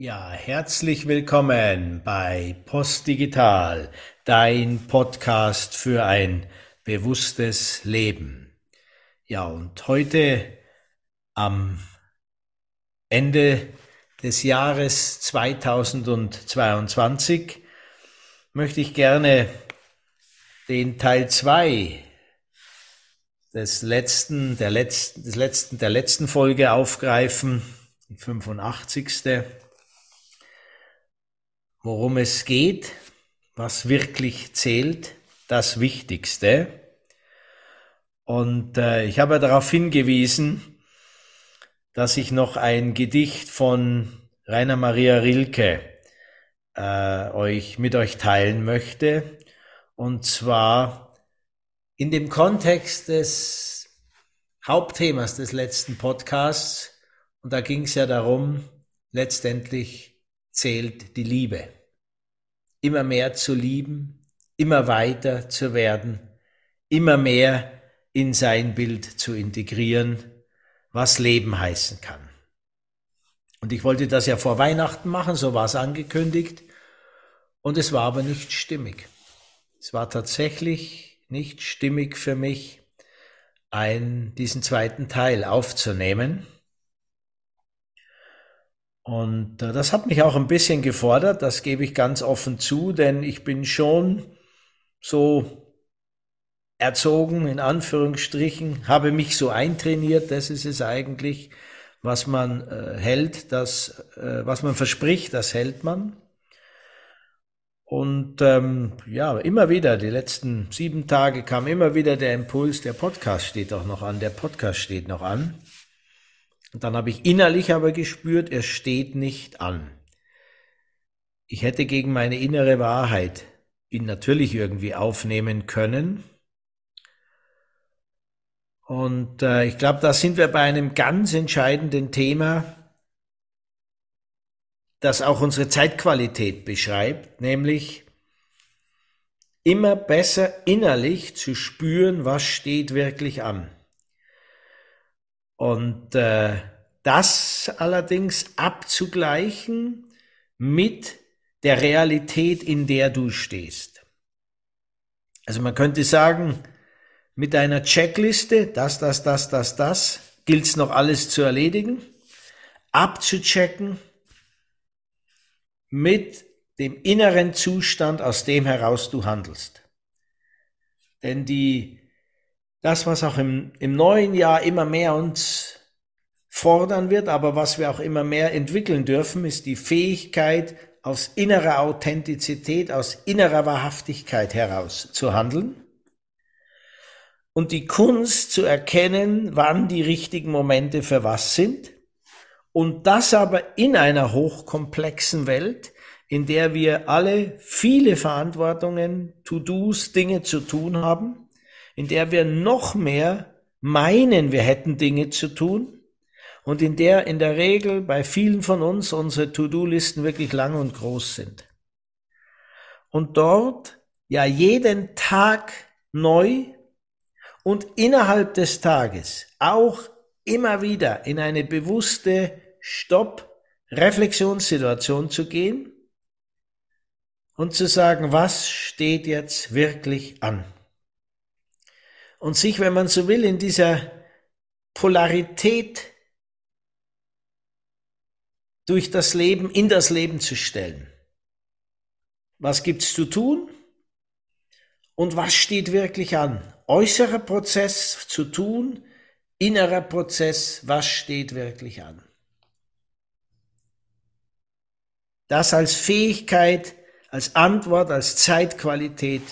Ja, herzlich willkommen bei Postdigital, dein Podcast für ein bewusstes Leben. Ja, und heute am Ende des Jahres 2022 möchte ich gerne den Teil 2 des letzten, der letzten, des letzten, der letzten Folge aufgreifen, die 85 worum es geht, was wirklich zählt, das Wichtigste. Und äh, ich habe darauf hingewiesen, dass ich noch ein Gedicht von Rainer Maria Rilke äh, euch mit euch teilen möchte. Und zwar in dem Kontext des Hauptthemas des letzten Podcasts. Und da ging es ja darum, letztendlich zählt die Liebe. Immer mehr zu lieben, immer weiter zu werden, immer mehr in sein Bild zu integrieren, was Leben heißen kann. Und ich wollte das ja vor Weihnachten machen, so war es angekündigt, und es war aber nicht stimmig. Es war tatsächlich nicht stimmig für mich, ein, diesen zweiten Teil aufzunehmen. Und äh, das hat mich auch ein bisschen gefordert, das gebe ich ganz offen zu, denn ich bin schon so erzogen, in Anführungsstrichen, habe mich so eintrainiert, das ist es eigentlich, was man äh, hält, das, äh, was man verspricht, das hält man. Und ähm, ja, immer wieder, die letzten sieben Tage kam immer wieder der Impuls, der Podcast steht auch noch an, der Podcast steht noch an. Und dann habe ich innerlich aber gespürt, er steht nicht an. Ich hätte gegen meine innere Wahrheit ihn natürlich irgendwie aufnehmen können. Und äh, ich glaube, da sind wir bei einem ganz entscheidenden Thema, das auch unsere Zeitqualität beschreibt, nämlich immer besser innerlich zu spüren, was steht wirklich an. Und äh, das allerdings abzugleichen mit der Realität, in der du stehst. Also man könnte sagen, mit einer Checkliste, das, das, das, das, das, gilt es noch alles zu erledigen, abzuchecken mit dem inneren Zustand, aus dem heraus du handelst. Denn die das, was auch im, im neuen Jahr immer mehr uns fordern wird, aber was wir auch immer mehr entwickeln dürfen, ist die Fähigkeit, aus innerer Authentizität, aus innerer Wahrhaftigkeit heraus zu handeln und die Kunst zu erkennen, wann die richtigen Momente für was sind und das aber in einer hochkomplexen Welt, in der wir alle viele Verantwortungen, To-Dos, Dinge zu tun haben in der wir noch mehr meinen, wir hätten Dinge zu tun und in der in der Regel bei vielen von uns unsere To-Do-Listen wirklich lang und groß sind. Und dort ja jeden Tag neu und innerhalb des Tages auch immer wieder in eine bewusste Stopp-Reflexionssituation zu gehen und zu sagen, was steht jetzt wirklich an? Und sich, wenn man so will, in dieser Polarität durch das Leben, in das Leben zu stellen. Was gibt's zu tun? Und was steht wirklich an? Äußerer Prozess zu tun, innerer Prozess, was steht wirklich an? Das als Fähigkeit, als Antwort, als Zeitqualität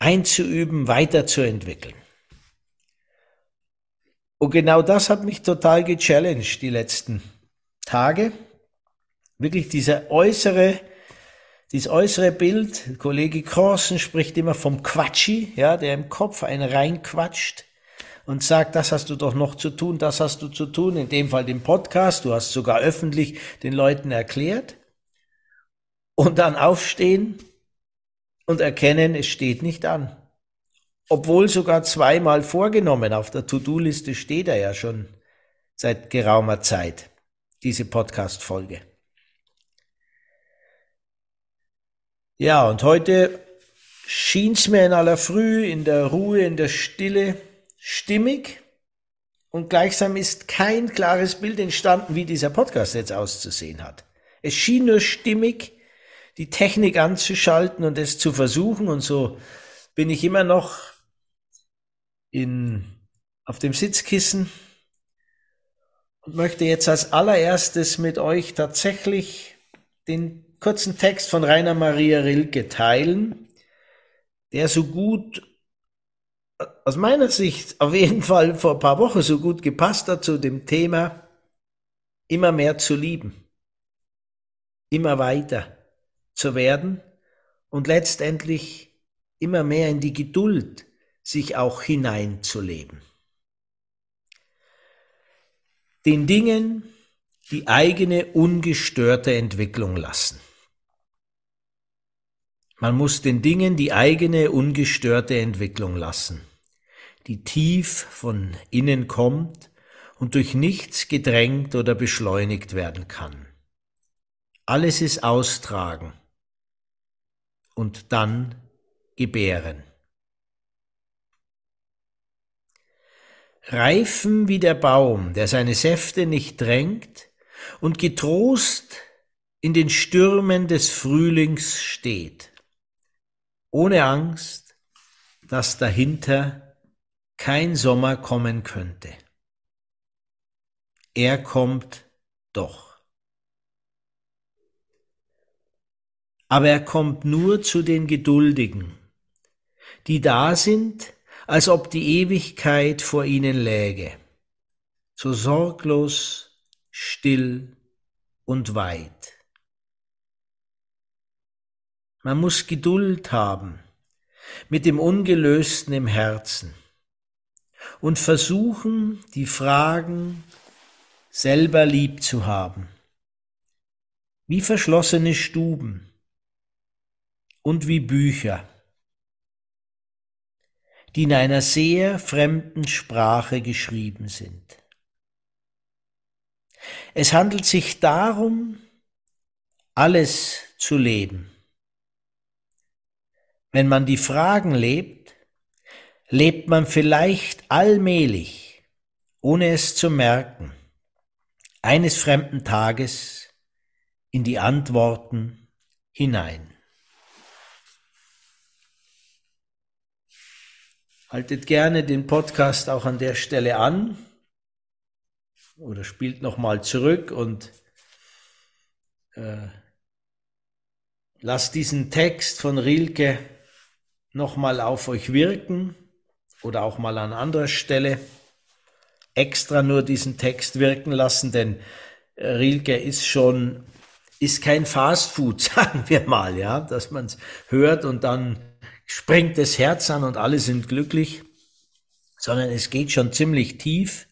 einzuüben, weiterzuentwickeln. Und genau das hat mich total gechallenged die letzten Tage. Wirklich dieser äußere, dieses äußere Bild. Kollege Korsen spricht immer vom Quatschi, ja, der im Kopf einen reinquatscht und sagt, das hast du doch noch zu tun, das hast du zu tun. In dem Fall den Podcast. Du hast sogar öffentlich den Leuten erklärt. Und dann aufstehen und erkennen, es steht nicht an. Obwohl sogar zweimal vorgenommen, auf der To-Do-Liste steht er ja schon seit geraumer Zeit. diese Podcast-Folge. Ja, und heute schien es mir in aller Früh, in der Ruhe, in der Stille stimmig und gleichsam ist kein klares Bild entstanden, wie dieser Podcast jetzt auszusehen hat. Es schien nur stimmig, die Technik anzuschalten und es zu versuchen. Und so bin ich immer noch in, auf dem Sitzkissen und möchte jetzt als allererstes mit euch tatsächlich den kurzen Text von Rainer Maria Rilke teilen, der so gut, aus meiner Sicht auf jeden Fall vor ein paar Wochen so gut gepasst hat zu dem Thema immer mehr zu lieben, immer weiter zu werden und letztendlich immer mehr in die Geduld sich auch hineinzuleben. Den Dingen die eigene ungestörte Entwicklung lassen. Man muss den Dingen die eigene ungestörte Entwicklung lassen, die tief von innen kommt und durch nichts gedrängt oder beschleunigt werden kann. Alles ist austragen und dann gebären. Reifen wie der Baum, der seine Säfte nicht drängt und getrost in den Stürmen des Frühlings steht ohne Angst, dass dahinter kein Sommer kommen könnte. Er kommt doch. Aber er kommt nur zu den Geduldigen, die da sind, als ob die Ewigkeit vor ihnen läge, so sorglos, still und weit. Man muss Geduld haben mit dem Ungelösten im Herzen und versuchen, die Fragen selber lieb zu haben, wie verschlossene Stuben und wie Bücher, die in einer sehr fremden Sprache geschrieben sind. Es handelt sich darum, alles zu leben wenn man die Fragen lebt, lebt man vielleicht allmählich, ohne es zu merken, eines fremden Tages in die Antworten hinein. Haltet gerne den Podcast auch an der Stelle an oder spielt nochmal zurück und äh, lasst diesen Text von Rilke nochmal auf euch wirken oder auch mal an anderer Stelle extra nur diesen Text wirken lassen, denn äh, Rilke ist schon, ist kein Fastfood, sagen wir mal, ja, dass man es hört und dann springt das Herz an und alle sind glücklich, sondern es geht schon ziemlich tief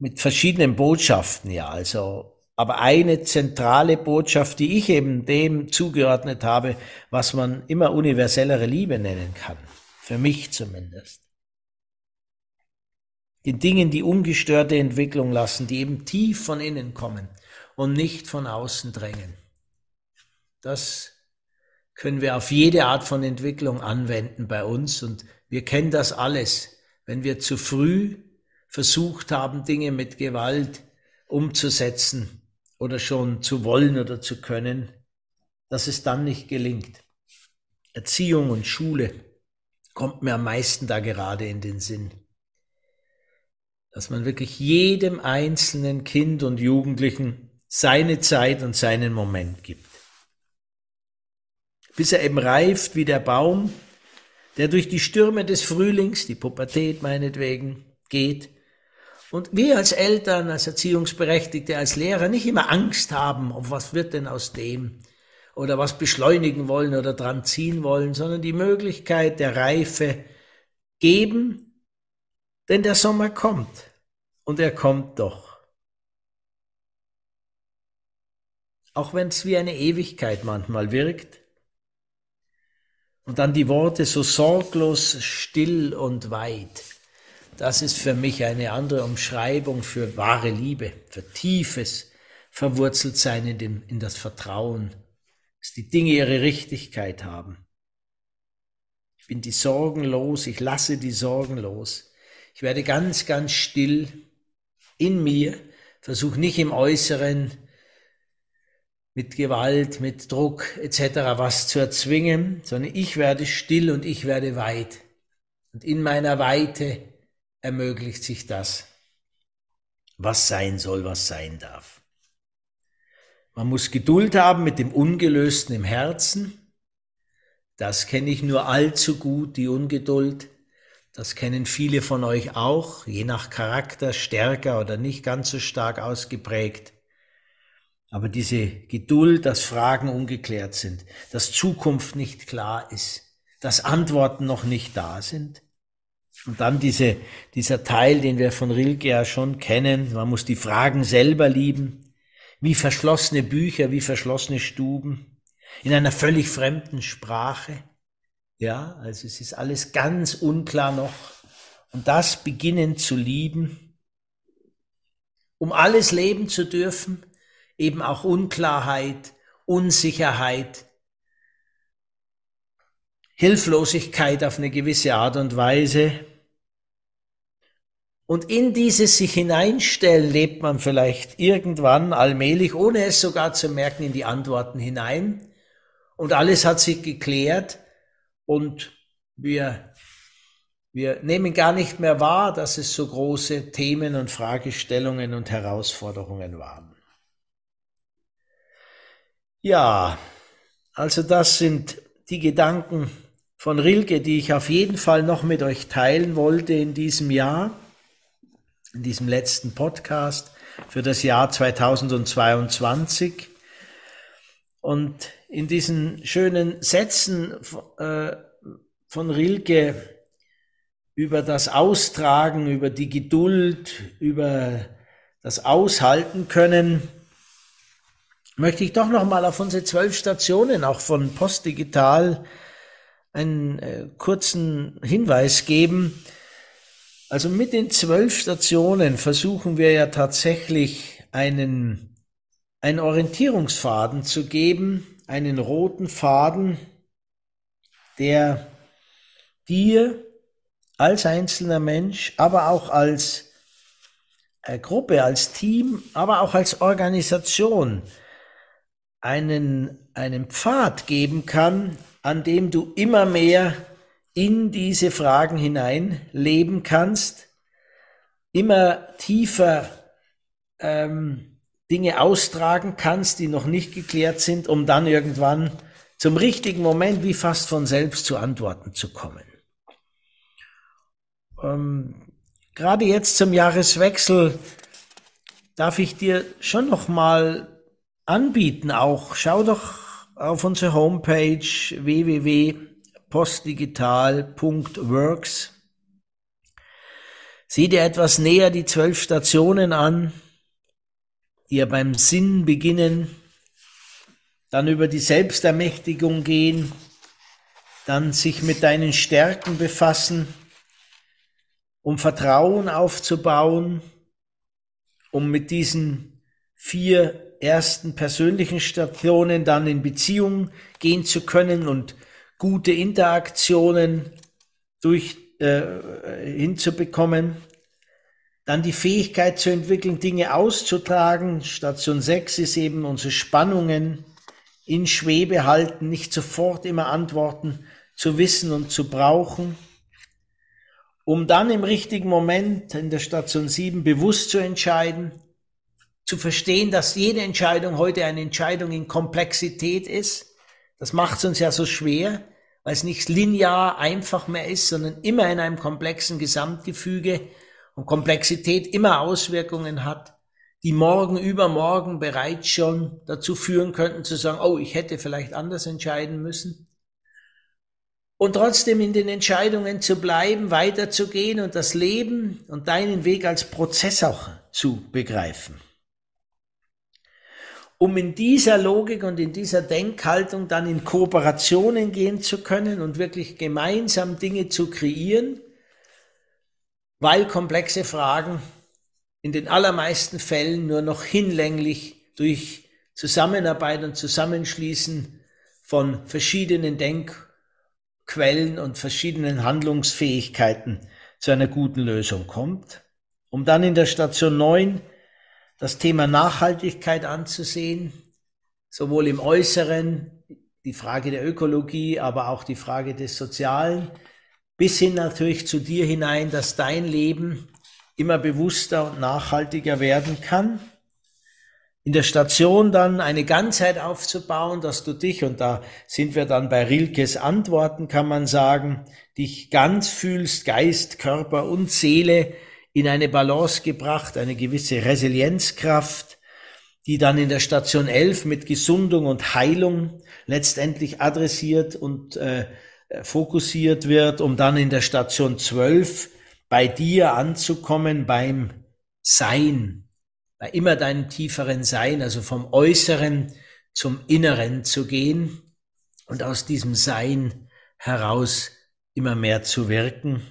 mit verschiedenen Botschaften, ja, also aber eine zentrale Botschaft, die ich eben dem zugeordnet habe, was man immer universellere Liebe nennen kann. Für mich zumindest. Den Dingen die ungestörte Entwicklung lassen, die eben tief von innen kommen und nicht von außen drängen. Das können wir auf jede Art von Entwicklung anwenden bei uns und wir kennen das alles. Wenn wir zu früh versucht haben, Dinge mit Gewalt umzusetzen, oder schon zu wollen oder zu können, dass es dann nicht gelingt. Erziehung und Schule kommt mir am meisten da gerade in den Sinn. Dass man wirklich jedem einzelnen Kind und Jugendlichen seine Zeit und seinen Moment gibt. Bis er eben reift wie der Baum, der durch die Stürme des Frühlings, die Pubertät meinetwegen, geht und wir als Eltern, als Erziehungsberechtigte, als Lehrer nicht immer Angst haben, auf was wird denn aus dem oder was beschleunigen wollen oder dran ziehen wollen, sondern die Möglichkeit der Reife geben, denn der Sommer kommt und er kommt doch. Auch wenn es wie eine Ewigkeit manchmal wirkt und dann die Worte so sorglos still und weit das ist für mich eine andere Umschreibung für wahre Liebe, für tiefes Verwurzeltsein in, dem, in das Vertrauen, dass die Dinge ihre Richtigkeit haben. Ich bin die Sorgen los, ich lasse die Sorgen los. Ich werde ganz, ganz still in mir, versuche nicht im Äußeren mit Gewalt, mit Druck etc. was zu erzwingen, sondern ich werde still und ich werde weit. Und in meiner Weite ermöglicht sich das, was sein soll, was sein darf. Man muss Geduld haben mit dem Ungelösten im Herzen. Das kenne ich nur allzu gut, die Ungeduld. Das kennen viele von euch auch, je nach Charakter stärker oder nicht ganz so stark ausgeprägt. Aber diese Geduld, dass Fragen ungeklärt sind, dass Zukunft nicht klar ist, dass Antworten noch nicht da sind. Und dann diese, dieser Teil, den wir von Rilke ja schon kennen, man muss die Fragen selber lieben, wie verschlossene Bücher, wie verschlossene Stuben, in einer völlig fremden Sprache. Ja, also es ist alles ganz unklar noch. Und das beginnen zu lieben, um alles leben zu dürfen, eben auch Unklarheit, Unsicherheit, Hilflosigkeit auf eine gewisse Art und Weise. Und in dieses sich hineinstellen lebt man vielleicht irgendwann allmählich, ohne es sogar zu merken, in die Antworten hinein. Und alles hat sich geklärt und wir, wir nehmen gar nicht mehr wahr, dass es so große Themen und Fragestellungen und Herausforderungen waren. Ja, also das sind die Gedanken von Rilke, die ich auf jeden Fall noch mit euch teilen wollte in diesem Jahr, in diesem letzten Podcast für das Jahr 2022. Und in diesen schönen Sätzen äh, von Rilke über das Austragen, über die Geduld, über das Aushalten können, möchte ich doch noch mal auf unsere zwölf Stationen auch von Postdigital einen äh, kurzen Hinweis geben. Also mit den zwölf Stationen versuchen wir ja tatsächlich einen, einen Orientierungsfaden zu geben, einen roten Faden, der dir als einzelner Mensch, aber auch als äh, Gruppe, als Team, aber auch als Organisation einen, einen Pfad geben kann, an dem du immer mehr in diese Fragen hinein leben kannst, immer tiefer ähm, Dinge austragen kannst, die noch nicht geklärt sind, um dann irgendwann zum richtigen Moment wie fast von selbst zu Antworten zu kommen. Ähm, gerade jetzt zum Jahreswechsel darf ich dir schon noch mal anbieten auch. Schau doch auf unsere Homepage www.postdigital.works. Sieh dir etwas näher die zwölf Stationen an, die ja beim Sinn beginnen, dann über die Selbstermächtigung gehen, dann sich mit deinen Stärken befassen, um Vertrauen aufzubauen, um mit diesen vier ersten persönlichen Stationen dann in Beziehung gehen zu können und gute Interaktionen durch äh, hinzubekommen. Dann die Fähigkeit zu entwickeln, Dinge auszutragen. Station 6 ist eben unsere Spannungen in Schwebe halten, nicht sofort immer Antworten zu wissen und zu brauchen, um dann im richtigen Moment in der Station 7 bewusst zu entscheiden, zu verstehen, dass jede Entscheidung heute eine Entscheidung in Komplexität ist. Das macht es uns ja so schwer, weil es nicht linear einfach mehr ist, sondern immer in einem komplexen Gesamtgefüge und Komplexität immer Auswirkungen hat, die morgen, übermorgen bereits schon dazu führen könnten zu sagen, oh, ich hätte vielleicht anders entscheiden müssen. Und trotzdem in den Entscheidungen zu bleiben, weiterzugehen und das Leben und deinen Weg als Prozess auch zu begreifen um in dieser Logik und in dieser Denkhaltung dann in Kooperationen gehen zu können und wirklich gemeinsam Dinge zu kreieren, weil komplexe Fragen in den allermeisten Fällen nur noch hinlänglich durch Zusammenarbeit und Zusammenschließen von verschiedenen Denkquellen und verschiedenen Handlungsfähigkeiten zu einer guten Lösung kommt, um dann in der Station 9 das Thema Nachhaltigkeit anzusehen, sowohl im Äußeren, die Frage der Ökologie, aber auch die Frage des Sozialen, bis hin natürlich zu dir hinein, dass dein Leben immer bewusster und nachhaltiger werden kann. In der Station dann eine Ganzheit aufzubauen, dass du dich, und da sind wir dann bei Rilkes Antworten, kann man sagen, dich ganz fühlst, Geist, Körper und Seele in eine Balance gebracht, eine gewisse Resilienzkraft, die dann in der Station 11 mit Gesundung und Heilung letztendlich adressiert und äh, fokussiert wird, um dann in der Station 12 bei dir anzukommen beim Sein, bei immer deinem tieferen Sein, also vom Äußeren zum Inneren zu gehen und aus diesem Sein heraus immer mehr zu wirken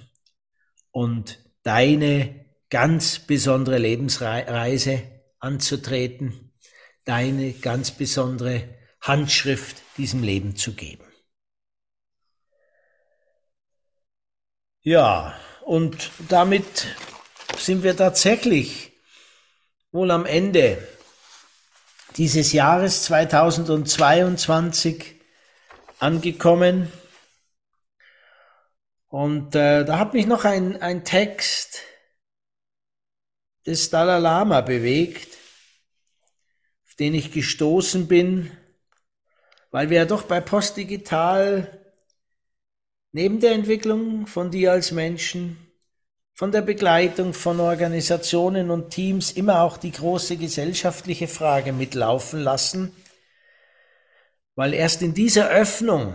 und deine ganz besondere Lebensreise anzutreten, deine ganz besondere Handschrift diesem Leben zu geben. Ja, und damit sind wir tatsächlich wohl am Ende dieses Jahres 2022 angekommen. Und äh, da hat mich noch ein, ein Text des Dalai Lama bewegt, auf den ich gestoßen bin, weil wir ja doch bei Postdigital neben der Entwicklung von dir als Menschen, von der Begleitung von Organisationen und Teams immer auch die große gesellschaftliche Frage mitlaufen lassen, weil erst in dieser Öffnung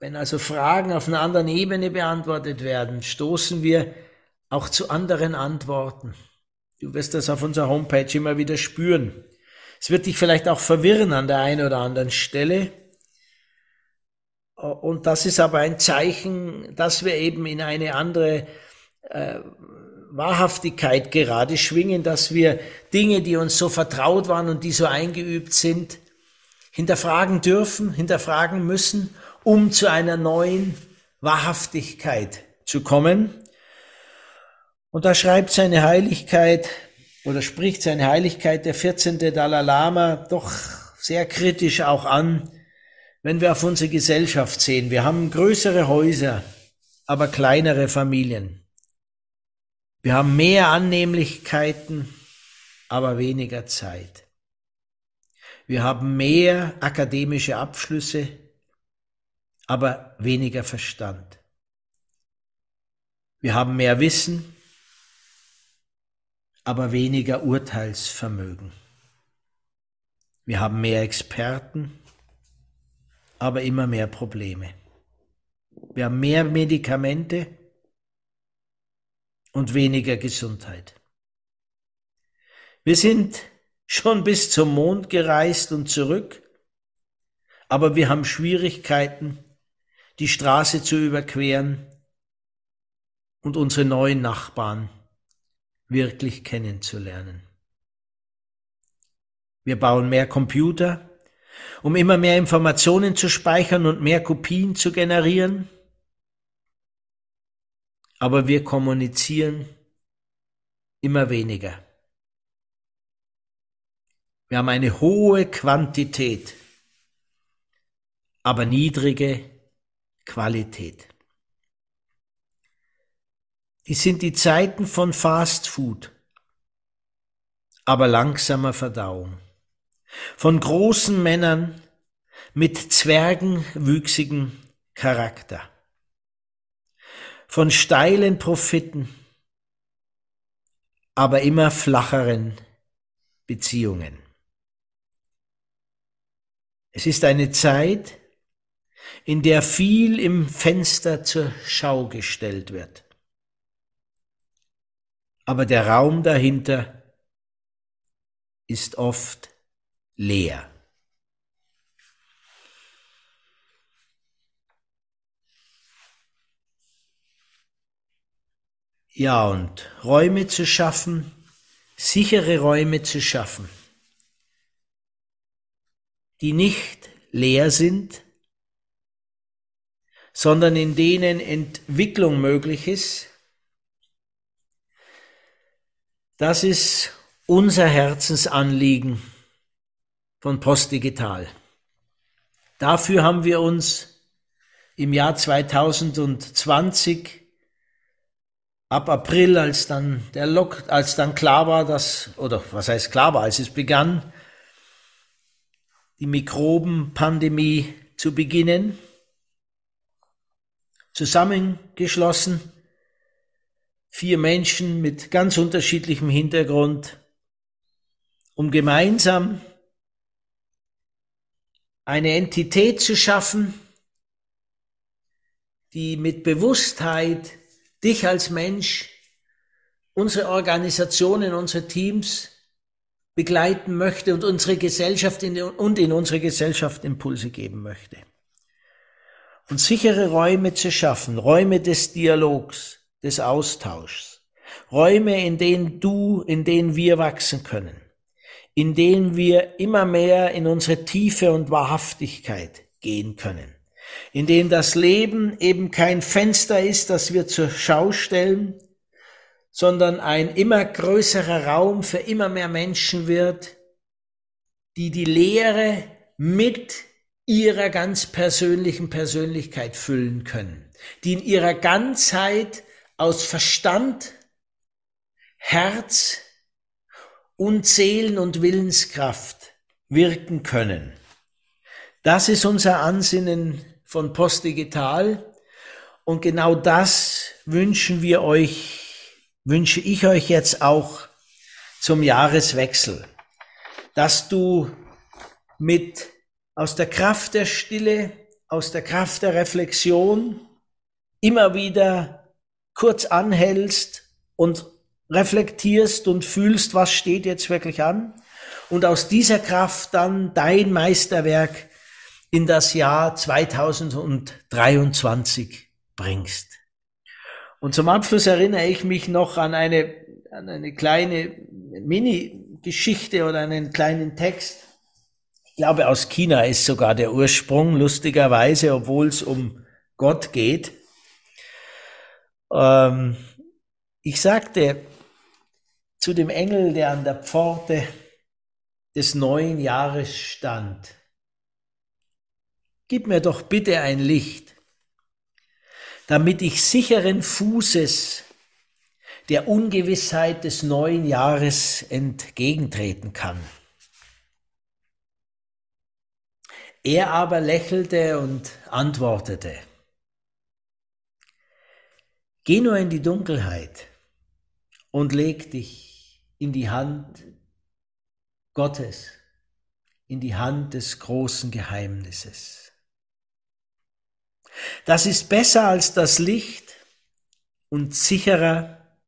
wenn also Fragen auf einer anderen Ebene beantwortet werden, stoßen wir auch zu anderen Antworten. Du wirst das auf unserer Homepage immer wieder spüren. Es wird dich vielleicht auch verwirren an der einen oder anderen Stelle. Und das ist aber ein Zeichen, dass wir eben in eine andere äh, Wahrhaftigkeit gerade schwingen, dass wir Dinge, die uns so vertraut waren und die so eingeübt sind, hinterfragen dürfen, hinterfragen müssen um zu einer neuen Wahrhaftigkeit zu kommen. Und da schreibt seine Heiligkeit oder spricht seine Heiligkeit der 14. Dalai Lama doch sehr kritisch auch an, wenn wir auf unsere Gesellschaft sehen. Wir haben größere Häuser, aber kleinere Familien. Wir haben mehr Annehmlichkeiten, aber weniger Zeit. Wir haben mehr akademische Abschlüsse, aber weniger Verstand. Wir haben mehr Wissen, aber weniger Urteilsvermögen. Wir haben mehr Experten, aber immer mehr Probleme. Wir haben mehr Medikamente und weniger Gesundheit. Wir sind schon bis zum Mond gereist und zurück, aber wir haben Schwierigkeiten, die Straße zu überqueren und unsere neuen Nachbarn wirklich kennenzulernen. Wir bauen mehr Computer, um immer mehr Informationen zu speichern und mehr Kopien zu generieren. Aber wir kommunizieren immer weniger. Wir haben eine hohe Quantität, aber niedrige Qualität. Dies sind die Zeiten von Fast Food, aber langsamer Verdauung. Von großen Männern mit zwergenwüchsigem Charakter. Von steilen Profiten, aber immer flacheren Beziehungen. Es ist eine Zeit, in der viel im Fenster zur Schau gestellt wird. Aber der Raum dahinter ist oft leer. Ja, und Räume zu schaffen, sichere Räume zu schaffen, die nicht leer sind, sondern in denen Entwicklung möglich ist. Das ist unser Herzensanliegen von Postdigital. Dafür haben wir uns im Jahr 2020 ab April, als dann der Lock, als dann klar war, dass, oder was heißt klar war, als es begann, die Mikrobenpandemie zu beginnen, zusammengeschlossen, vier Menschen mit ganz unterschiedlichem Hintergrund, um gemeinsam eine Entität zu schaffen, die mit Bewusstheit dich als Mensch, unsere Organisationen, unsere Teams begleiten möchte und unsere Gesellschaft in, und in unsere Gesellschaft Impulse geben möchte. Und sichere Räume zu schaffen, Räume des Dialogs, des Austauschs, Räume, in denen du, in denen wir wachsen können. In denen wir immer mehr in unsere Tiefe und Wahrhaftigkeit gehen können, in denen das Leben eben kein Fenster ist, das wir zur Schau stellen, sondern ein immer größerer Raum für immer mehr Menschen wird, die die Lehre mit ihrer ganz persönlichen Persönlichkeit füllen können, die in ihrer Ganzheit aus Verstand, Herz, und Seelen- und Willenskraft wirken können. Das ist unser Ansinnen von Postdigital und genau das wünschen wir euch, wünsche ich euch jetzt auch zum Jahreswechsel, dass du mit aus der Kraft der Stille, aus der Kraft der Reflexion immer wieder kurz anhältst und reflektierst und fühlst, was steht jetzt wirklich an und aus dieser Kraft dann dein Meisterwerk in das Jahr 2023 bringst. Und zum Abschluss erinnere ich mich noch an eine, an eine kleine Mini-Geschichte oder einen kleinen Text. Ich glaube, aus China ist sogar der Ursprung, lustigerweise, obwohl es um Gott geht. Ähm, ich sagte, zu dem Engel, der an der Pforte des neuen Jahres stand. Gib mir doch bitte ein Licht, damit ich sicheren Fußes der Ungewissheit des neuen Jahres entgegentreten kann. Er aber lächelte und antwortete, Geh nur in die Dunkelheit und leg dich in die Hand Gottes, in die Hand des großen Geheimnisses. Das ist besser als das Licht und sicherer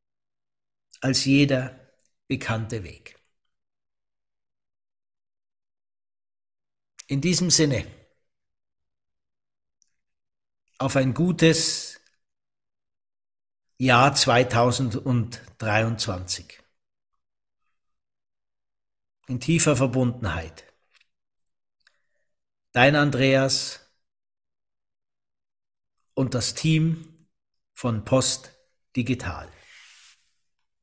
als jeder bekannte Weg. In diesem Sinne, auf ein gutes Jahr 2023 in tiefer Verbundenheit. Dein Andreas und das Team von Post Digital.